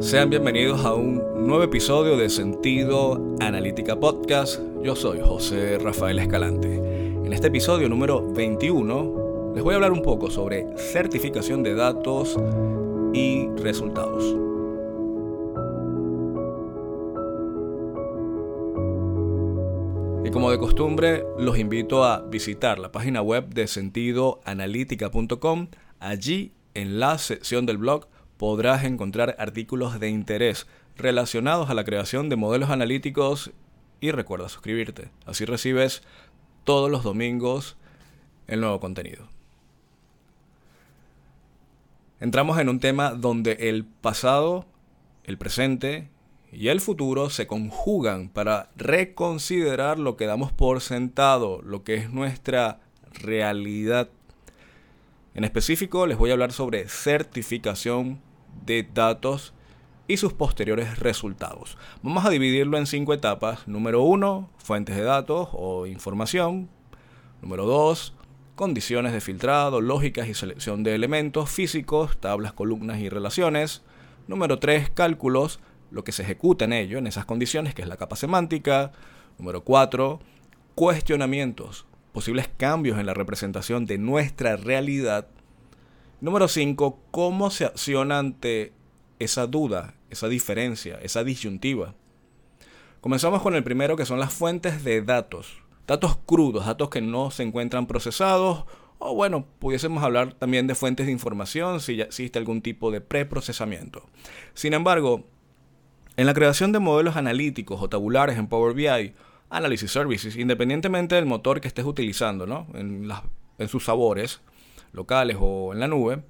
Sean bienvenidos a un nuevo episodio de Sentido Analítica Podcast. Yo soy José Rafael Escalante. En este episodio número 21 les voy a hablar un poco sobre certificación de datos y resultados. Y como de costumbre, los invito a visitar la página web de sentidoanalítica.com. Allí, en la sección del blog, podrás encontrar artículos de interés relacionados a la creación de modelos analíticos y recuerda suscribirte. Así recibes todos los domingos el nuevo contenido. Entramos en un tema donde el pasado, el presente y el futuro se conjugan para reconsiderar lo que damos por sentado, lo que es nuestra realidad. En específico les voy a hablar sobre certificación de datos y sus posteriores resultados. Vamos a dividirlo en cinco etapas. Número uno, fuentes de datos o información. Número dos, condiciones de filtrado, lógicas y selección de elementos físicos, tablas, columnas y relaciones. Número tres, cálculos, lo que se ejecuta en ello, en esas condiciones, que es la capa semántica. Número cuatro, cuestionamientos, posibles cambios en la representación de nuestra realidad Número 5. ¿Cómo se acciona ante esa duda, esa diferencia, esa disyuntiva? Comenzamos con el primero que son las fuentes de datos. Datos crudos, datos que no se encuentran procesados. O bueno, pudiésemos hablar también de fuentes de información si ya existe algún tipo de preprocesamiento. Sin embargo, en la creación de modelos analíticos o tabulares en Power BI, Analysis Services, independientemente del motor que estés utilizando, ¿no? en, en sus sabores, locales o en la nube,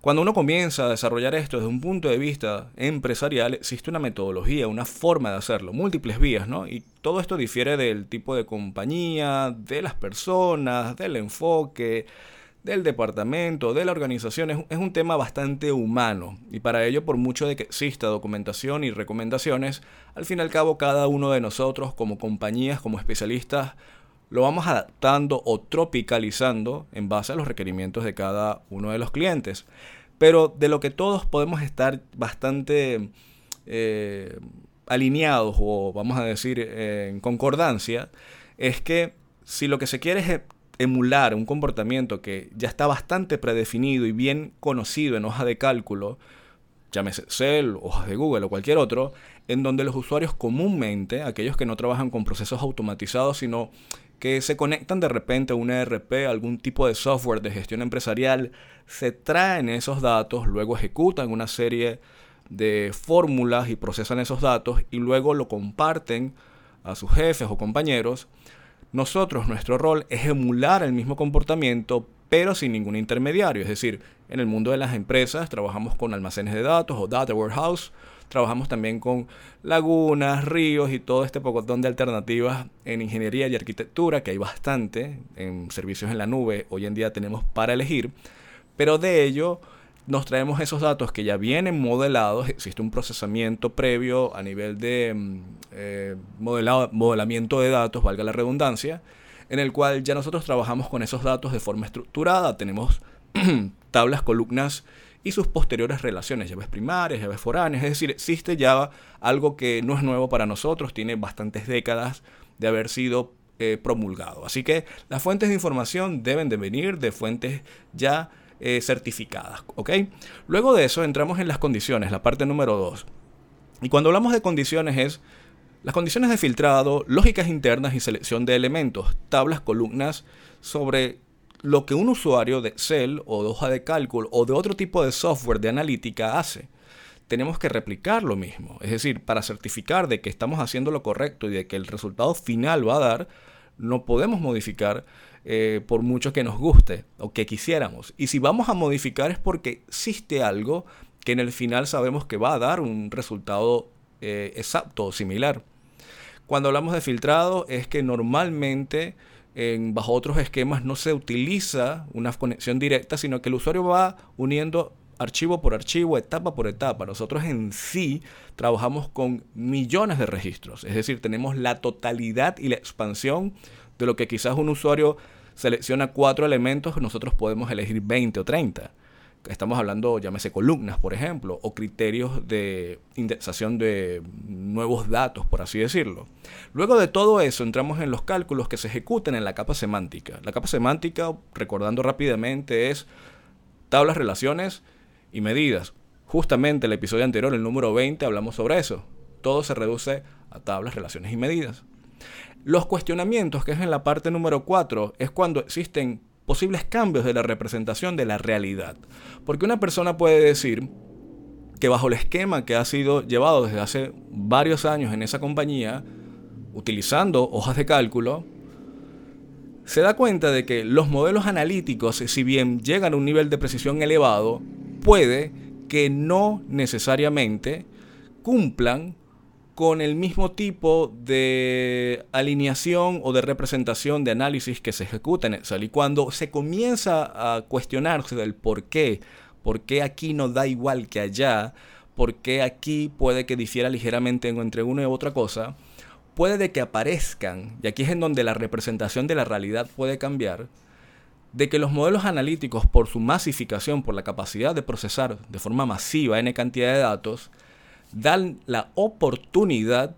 cuando uno comienza a desarrollar esto desde un punto de vista empresarial, existe una metodología, una forma de hacerlo, múltiples vías, ¿no? Y todo esto difiere del tipo de compañía, de las personas, del enfoque, del departamento, de la organización. Es, un tema bastante humano y para ello, por mucho de que exista documentación y recomendaciones, al fin y al cabo cada uno de nosotros como compañías, como especialistas, lo vamos adaptando o tropicalizando en base a los requerimientos de cada uno de los clientes. Pero de lo que todos podemos estar bastante eh, alineados o vamos a decir en concordancia, es que si lo que se quiere es emular un comportamiento que ya está bastante predefinido y bien conocido en hoja de cálculo, llámese Excel, hojas de Google o cualquier otro, en donde los usuarios comúnmente, aquellos que no trabajan con procesos automatizados, sino que se conectan de repente a un ERP, algún tipo de software de gestión empresarial, se traen esos datos, luego ejecutan una serie de fórmulas y procesan esos datos y luego lo comparten a sus jefes o compañeros. Nosotros, nuestro rol es emular el mismo comportamiento, pero sin ningún intermediario. Es decir, en el mundo de las empresas trabajamos con almacenes de datos o data warehouse Trabajamos también con lagunas, ríos y todo este pocotón de alternativas en ingeniería y arquitectura, que hay bastante en servicios en la nube, hoy en día tenemos para elegir, pero de ello nos traemos esos datos que ya vienen modelados, existe un procesamiento previo a nivel de mm, eh, modelamiento de datos, valga la redundancia, en el cual ya nosotros trabajamos con esos datos de forma estructurada, tenemos tablas, columnas y sus posteriores relaciones, llaves primarias, llaves foráneas, es decir, existe ya algo que no es nuevo para nosotros, tiene bastantes décadas de haber sido eh, promulgado. Así que las fuentes de información deben de venir de fuentes ya eh, certificadas, ¿ok? Luego de eso entramos en las condiciones, la parte número 2. Y cuando hablamos de condiciones es las condiciones de filtrado, lógicas internas y selección de elementos, tablas, columnas sobre lo que un usuario de Excel o de hoja de cálculo o de otro tipo de software de analítica hace. Tenemos que replicar lo mismo. Es decir, para certificar de que estamos haciendo lo correcto y de que el resultado final va a dar, no podemos modificar eh, por mucho que nos guste o que quisiéramos. Y si vamos a modificar es porque existe algo que en el final sabemos que va a dar un resultado eh, exacto o similar. Cuando hablamos de filtrado es que normalmente en, bajo otros esquemas no se utiliza una conexión directa, sino que el usuario va uniendo archivo por archivo, etapa por etapa. Nosotros en sí trabajamos con millones de registros, es decir, tenemos la totalidad y la expansión de lo que quizás un usuario selecciona cuatro elementos, nosotros podemos elegir 20 o 30. Estamos hablando, llámese columnas, por ejemplo, o criterios de indexación de nuevos datos, por así decirlo. Luego de todo eso, entramos en los cálculos que se ejecutan en la capa semántica. La capa semántica, recordando rápidamente, es tablas, relaciones y medidas. Justamente el episodio anterior, el número 20, hablamos sobre eso. Todo se reduce a tablas, relaciones y medidas. Los cuestionamientos, que es en la parte número 4, es cuando existen posibles cambios de la representación de la realidad. Porque una persona puede decir que bajo el esquema que ha sido llevado desde hace varios años en esa compañía, utilizando hojas de cálculo, se da cuenta de que los modelos analíticos, si bien llegan a un nivel de precisión elevado, puede que no necesariamente cumplan con el mismo tipo de alineación o de representación de análisis que se ejecuta en Excel. Y cuando se comienza a cuestionarse del por qué, por qué aquí no da igual que allá, por qué aquí puede que difiera ligeramente entre una y otra cosa, puede de que aparezcan, y aquí es en donde la representación de la realidad puede cambiar, de que los modelos analíticos, por su masificación, por la capacidad de procesar de forma masiva n cantidad de datos, dan la oportunidad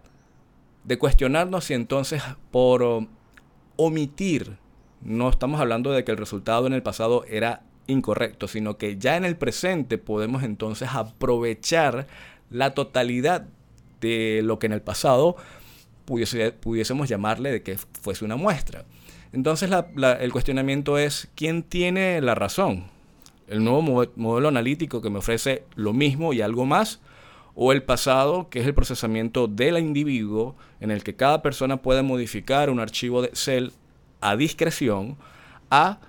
de cuestionarnos si entonces por um, omitir, no estamos hablando de que el resultado en el pasado era incorrecto, sino que ya en el presente podemos entonces aprovechar la totalidad de lo que en el pasado pudiésemos llamarle de que fuese una muestra. Entonces el cuestionamiento es, ¿quién tiene la razón? ¿El nuevo modelo analítico que me ofrece lo mismo y algo más? O el pasado, que es el procesamiento del individuo, en el que cada persona puede modificar un archivo de Excel a discreción, a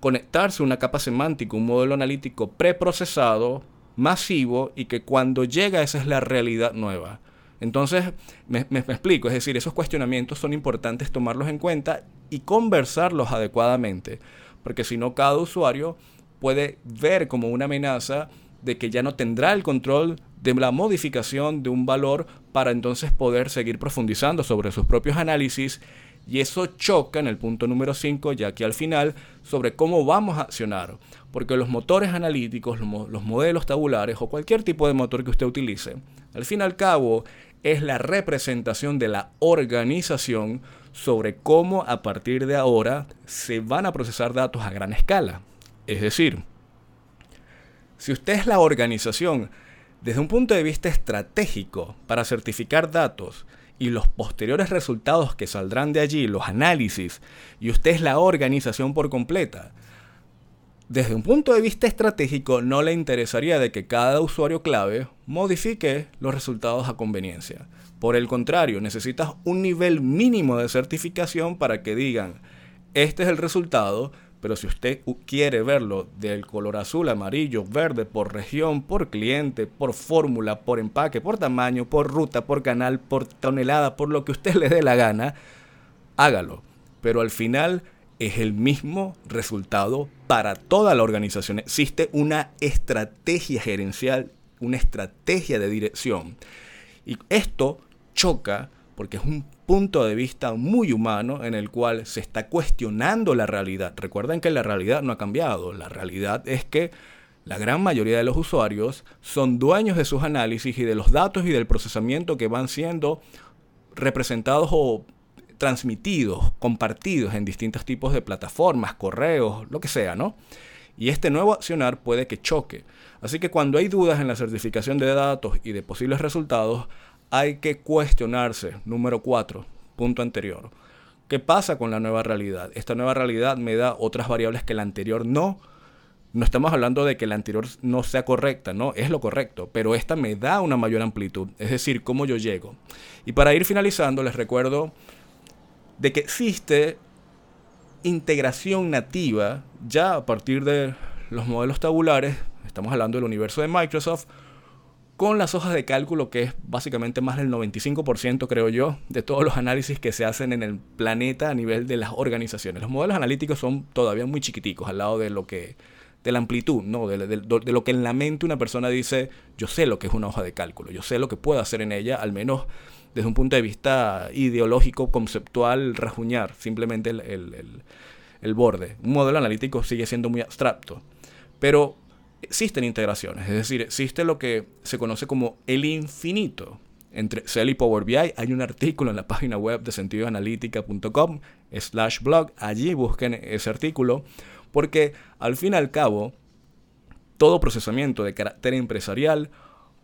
conectarse una capa semántica, un modelo analítico preprocesado, masivo, y que cuando llega esa es la realidad nueva. Entonces, me, me, explico, es decir, esos cuestionamientos son importantes tomarlos en cuenta y conversarlos adecuadamente, porque si no, cada usuario puede ver como una amenaza de que ya no tendrá el control de la modificación de un valor para entonces poder seguir profundizando sobre sus propios análisis y eso choca en el punto número 5, ya que al final, sobre cómo vamos a accionar. Porque los motores analíticos, los modelos tabulares o cualquier tipo de motor que usted utilice, al fin y al cabo es la representación de la organización sobre cómo a partir de ahora se van a procesar datos a gran escala. Es decir, si usted es la organización desde un punto de vista estratégico para certificar datos y los posteriores resultados que saldrán de allí, los análisis, y usted es la organización por completa, desde un punto de vista estratégico no le interesaría de que cada usuario clave modifique los resultados a conveniencia. Por el contrario, necesitas un nivel mínimo de certificación para que digan, este es el resultado, pero si usted quiere verlo del color azul, amarillo, verde, por región, por cliente, por fórmula, por empaque, por tamaño, por ruta, por canal, por tonelada, por lo que usted le dé la gana, hágalo. Pero al final es el mismo resultado para toda la organización. Existe una estrategia gerencial, una estrategia de dirección. Y esto choca porque es un punto de vista muy humano en el cual se está cuestionando la realidad. Recuerden que la realidad no ha cambiado. La realidad es que la gran mayoría de los usuarios son dueños de sus análisis y de los datos y del procesamiento que van siendo representados o transmitidos, compartidos en distintos tipos de plataformas, correos, lo que sea, ¿no? Y este nuevo accionar puede que choque. Así que cuando hay dudas en la certificación de datos y de posibles resultados, hay que cuestionarse. Número 4, punto anterior. ¿Qué pasa con la nueva realidad? Esta nueva realidad me da otras variables que la anterior no. No estamos hablando de que la anterior no sea correcta, no, es lo correcto, pero esta me da una mayor amplitud, es decir, cómo yo llego. Y para ir finalizando, les recuerdo de que existe integración nativa ya a partir de los modelos tabulares, estamos hablando del universo de Microsoft, con las hojas de cálculo, que es básicamente más del 95%, creo yo, de todos los análisis que se hacen en el planeta a nivel de las organizaciones. Los modelos analíticos son todavía muy chiquiticos al lado de lo que de la amplitud, ¿no? De, lo que en la mente una persona dice, yo sé lo que es una hoja de cálculo, yo sé lo que puedo hacer en ella, al menos desde un punto de vista ideológico, conceptual, rajuñar simplemente el, el, el borde. Un modelo analítico sigue siendo muy abstracto, pero existen integraciones, es decir, existe lo que se conoce como el infinito entre Excel y Power BI. Hay un artículo en la página web de sentidoanalítica.com slash blog. Allí busquen ese artículo porque al fin y al cabo todo procesamiento de carácter empresarial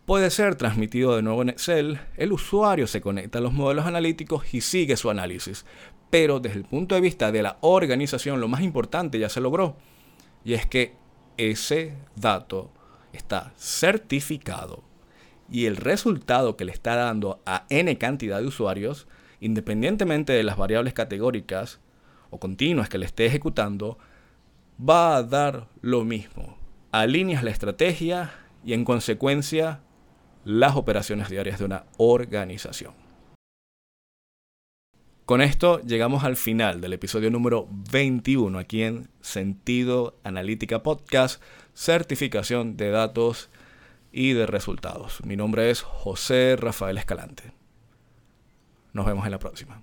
puede ser transmitido de nuevo en Excel. El usuario se conecta a los modelos analíticos y sigue su análisis. Pero desde el punto de vista de la organización, lo más importante ya se logró. Y es que ese dato está certificado y el resultado que le está dando a n cantidad de usuarios, independientemente de las variables categóricas o continuas que le esté ejecutando, va a dar lo mismo. Alineas la estrategia y en consecuencia las operaciones diarias de una organización. Con esto llegamos al final del episodio número 21 aquí en Sentido Analítica Podcast, certificación de datos y de resultados. Mi nombre es José Rafael Escalante. Nos vemos en la próxima.